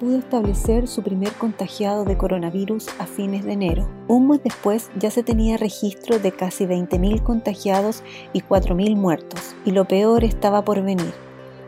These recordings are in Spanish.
Pudo establecer su primer contagiado de coronavirus a fines de enero. Un mes después ya se tenía registro de casi 20.000 contagiados y 4.000 muertos, y lo peor estaba por venir.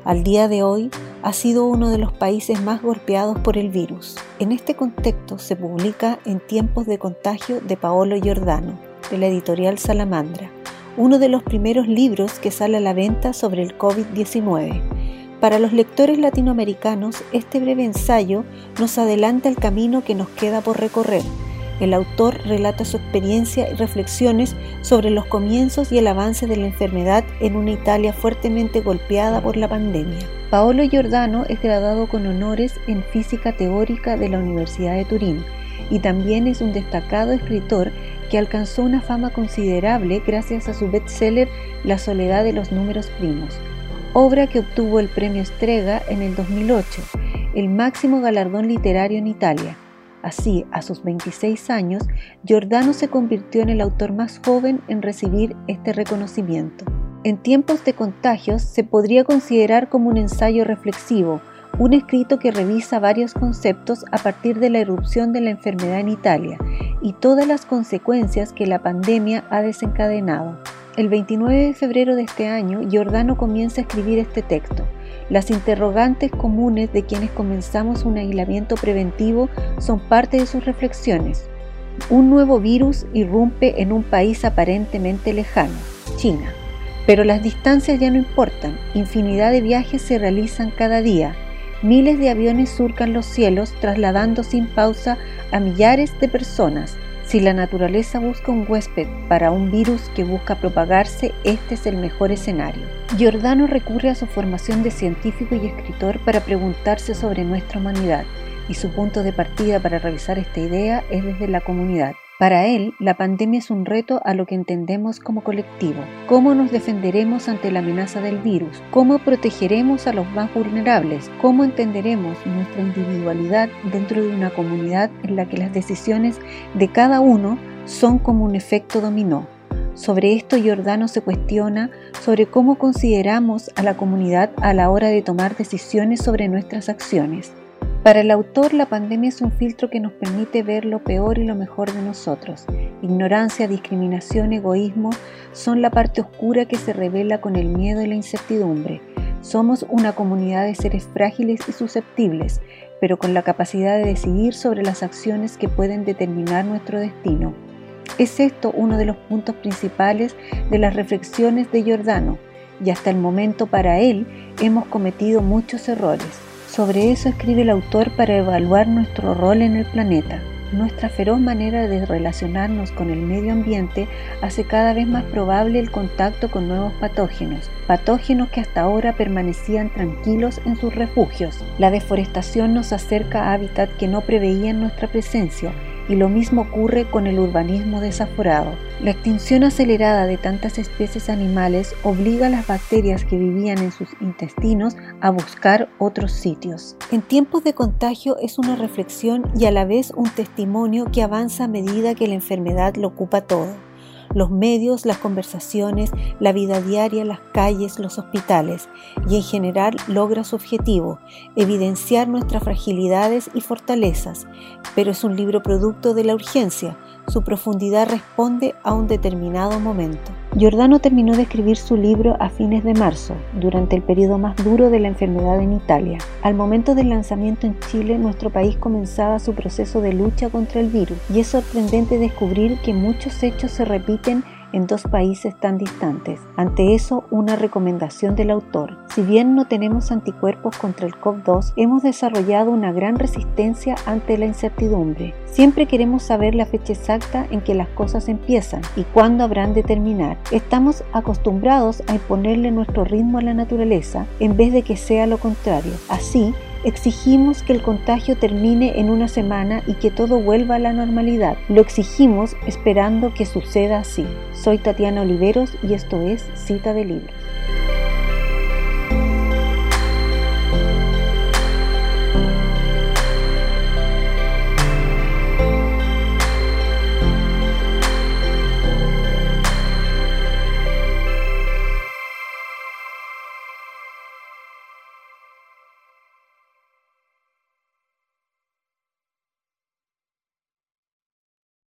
Al día de hoy ha sido uno de los países más golpeados por el virus. En este contexto se publica En tiempos de contagio de Paolo Giordano, de la editorial Salamandra, uno de los primeros libros que sale a la venta sobre el COVID-19 para los lectores latinoamericanos, este breve ensayo nos adelanta el camino que nos queda por recorrer. El autor relata su experiencia y reflexiones sobre los comienzos y el avance de la enfermedad en una Italia fuertemente golpeada por la pandemia. Paolo Giordano es graduado con honores en física teórica de la Universidad de Turín y también es un destacado escritor que alcanzó una fama considerable gracias a su bestseller La soledad de los números primos obra que obtuvo el premio Strega en el 2008, el máximo galardón literario en Italia. Así, a sus 26 años, Giordano se convirtió en el autor más joven en recibir este reconocimiento. En tiempos de contagios se podría considerar como un ensayo reflexivo, un escrito que revisa varios conceptos a partir de la erupción de la enfermedad en Italia y todas las consecuencias que la pandemia ha desencadenado. El 29 de febrero de este año, Giordano comienza a escribir este texto. Las interrogantes comunes de quienes comenzamos un aislamiento preventivo son parte de sus reflexiones. Un nuevo virus irrumpe en un país aparentemente lejano, China. Pero las distancias ya no importan, infinidad de viajes se realizan cada día, miles de aviones surcan los cielos trasladando sin pausa a millares de personas, si la naturaleza busca un huésped para un virus que busca propagarse, este es el mejor escenario. Giordano recurre a su formación de científico y escritor para preguntarse sobre nuestra humanidad, y su punto de partida para revisar esta idea es desde la comunidad. Para él, la pandemia es un reto a lo que entendemos como colectivo. ¿Cómo nos defenderemos ante la amenaza del virus? ¿Cómo protegeremos a los más vulnerables? ¿Cómo entenderemos nuestra individualidad dentro de una comunidad en la que las decisiones de cada uno son como un efecto dominó? Sobre esto Giordano se cuestiona sobre cómo consideramos a la comunidad a la hora de tomar decisiones sobre nuestras acciones. Para el autor, la pandemia es un filtro que nos permite ver lo peor y lo mejor de nosotros. Ignorancia, discriminación, egoísmo son la parte oscura que se revela con el miedo y la incertidumbre. Somos una comunidad de seres frágiles y susceptibles, pero con la capacidad de decidir sobre las acciones que pueden determinar nuestro destino. Es esto uno de los puntos principales de las reflexiones de Giordano, y hasta el momento para él hemos cometido muchos errores sobre eso escribe el autor para evaluar nuestro rol en el planeta. Nuestra feroz manera de relacionarnos con el medio ambiente hace cada vez más probable el contacto con nuevos patógenos, patógenos que hasta ahora permanecían tranquilos en sus refugios. La deforestación nos acerca a hábitat que no preveían nuestra presencia y lo mismo ocurre con el urbanismo desaforado. La extinción acelerada de tantas especies animales obliga a las bacterias que vivían en sus intestinos a buscar otros sitios. En tiempos de contagio es una reflexión y a la vez un testimonio que avanza a medida que la enfermedad lo ocupa todo los medios, las conversaciones, la vida diaria, las calles, los hospitales, y en general logra su objetivo, evidenciar nuestras fragilidades y fortalezas, pero es un libro producto de la urgencia, su profundidad responde a un determinado momento. Giordano terminó de escribir su libro a fines de marzo, durante el periodo más duro de la enfermedad en Italia. Al momento del lanzamiento en Chile, nuestro país comenzaba su proceso de lucha contra el virus, y es sorprendente descubrir que muchos hechos se repiten en dos países tan distantes. Ante eso, una recomendación del autor. Si bien no tenemos anticuerpos contra el COV-2, hemos desarrollado una gran resistencia ante la incertidumbre. Siempre queremos saber la fecha exacta en que las cosas empiezan y cuándo habrán de terminar. Estamos acostumbrados a imponerle nuestro ritmo a la naturaleza en vez de que sea lo contrario. Así, Exigimos que el contagio termine en una semana y que todo vuelva a la normalidad. Lo exigimos esperando que suceda así. Soy Tatiana Oliveros y esto es Cita de Libros.